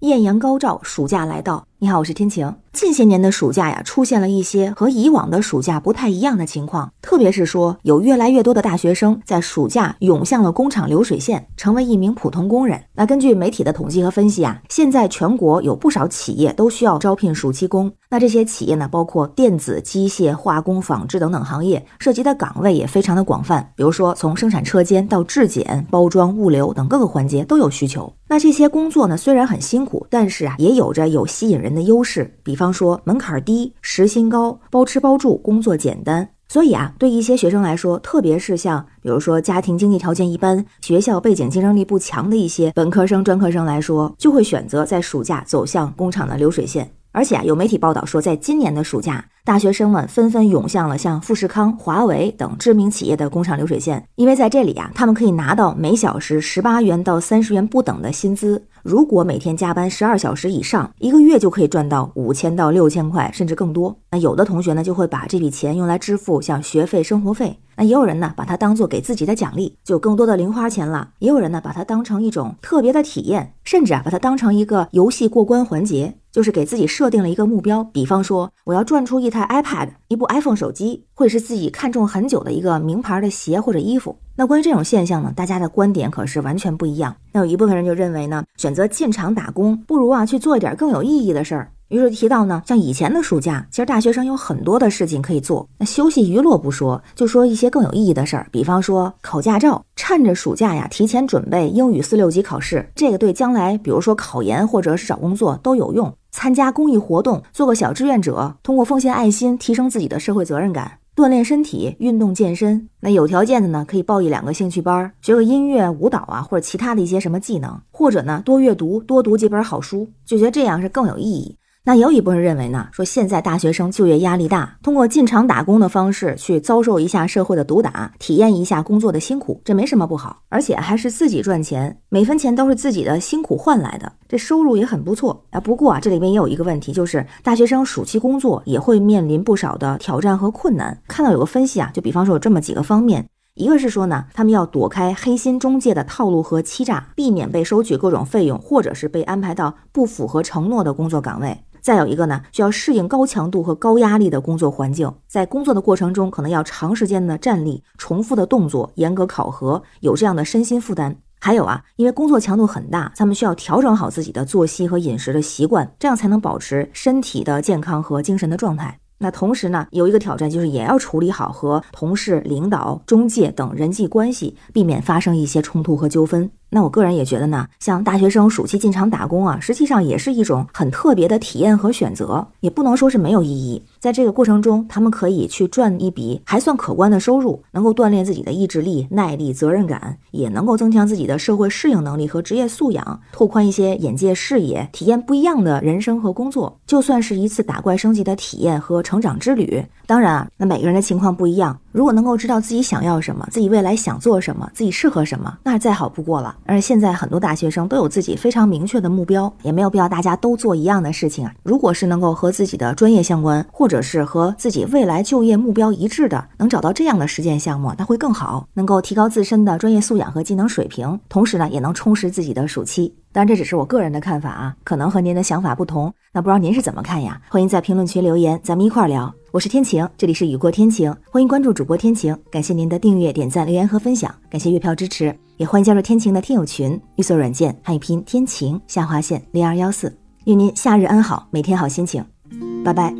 艳阳高照，暑假来到。你好，我是天晴。近些年的暑假呀，出现了一些和以往的暑假不太一样的情况，特别是说有越来越多的大学生在暑假涌向了工厂流水线，成为一名普通工人。那根据媒体的统计和分析啊，现在全国有不少企业都需要招聘暑期工。那这些企业呢，包括电子、机械、化工、纺织等等行业，涉及的岗位也非常的广泛。比如说，从生产车间到质检、包装、物流等各个环节都有需求。那这些工作呢，虽然很辛苦，但是啊，也有着有吸引人人的优势。比方说，门槛低，时薪高，包吃包住，工作简单。所以啊，对一些学生来说，特别是像比如说家庭经济条件一般、学校背景竞争力不强的一些本科生、专科生来说，就会选择在暑假走向工厂的流水线。而且啊，有媒体报道说，在今年的暑假，大学生们纷纷涌向了像富士康、华为等知名企业的工厂流水线，因为在这里啊，他们可以拿到每小时十八元到三十元不等的薪资。如果每天加班十二小时以上，一个月就可以赚到五千到六千块，甚至更多。有的同学呢，就会把这笔钱用来支付像学费、生活费。那也有人呢，把它当做给自己的奖励，就更多的零花钱了。也有人呢，把它当成一种特别的体验，甚至啊，把它当成一个游戏过关环节。就是给自己设定了一个目标，比方说我要赚出一台 iPad、一部 iPhone 手机，或者是自己看中很久的一个名牌的鞋或者衣服。那关于这种现象呢，大家的观点可是完全不一样。那有一部分人就认为呢，选择进厂打工，不如啊去做一点更有意义的事儿。于是提到呢，像以前的暑假，其实大学生有很多的事情可以做。那休息娱乐不说，就说一些更有意义的事儿，比方说考驾照，趁着暑假呀，提前准备英语四六级考试，这个对将来比如说考研或者是找工作都有用。参加公益活动，做个小志愿者，通过奉献爱心提升自己的社会责任感，锻炼身体，运动健身。那有条件的呢，可以报一两个兴趣班，学个音乐、舞蹈啊，或者其他的一些什么技能，或者呢多阅读，多读几本好书，就觉得这样是更有意义。那也有一部分人认为呢，说现在大学生就业压力大，通过进厂打工的方式去遭受一下社会的毒打，体验一下工作的辛苦，这没什么不好，而且还是自己赚钱，每分钱都是自己的辛苦换来的，这收入也很不错啊。不过啊，这里面也有一个问题，就是大学生暑期工作也会面临不少的挑战和困难。看到有个分析啊，就比方说有这么几个方面。一个是说呢，他们要躲开黑心中介的套路和欺诈，避免被收取各种费用，或者是被安排到不符合承诺的工作岗位。再有一个呢，需要适应高强度和高压力的工作环境，在工作的过程中，可能要长时间的站立、重复的动作、严格考核，有这样的身心负担。还有啊，因为工作强度很大，他们需要调整好自己的作息和饮食的习惯，这样才能保持身体的健康和精神的状态。那同时呢，有一个挑战就是也要处理好和同事、领导、中介等人际关系，避免发生一些冲突和纠纷。那我个人也觉得呢，像大学生暑期进厂打工啊，实际上也是一种很特别的体验和选择，也不能说是没有意义。在这个过程中，他们可以去赚一笔还算可观的收入，能够锻炼自己的意志力、耐力、责任感，也能够增强自己的社会适应能力和职业素养，拓宽一些眼界视野，体验不一样的人生和工作，就算是一次打怪升级的体验和成长之旅。当然啊，那每个人的情况不一样，如果能够知道自己想要什么，自己未来想做什么，自己适合什么，那再好不过了。而现在很多大学生都有自己非常明确的目标，也没有必要大家都做一样的事情啊。如果是能够和自己的专业相关，或者是和自己未来就业目标一致的，能找到这样的实践项目，那会更好，能够提高自身的专业素养和技能水平，同时呢，也能充实自己的暑期。当然，这只是我个人的看法啊，可能和您的想法不同。那不知道您是怎么看呀？欢迎在评论区留言，咱们一块儿聊。我是天晴，这里是雨过天晴，欢迎关注主播天晴。感谢您的订阅、点赞、留言和分享，感谢月票支持，也欢迎加入天晴的听友群，绿色软件汉语拼天晴下划线零二幺四，愿您夏日安好，每天好心情。拜拜。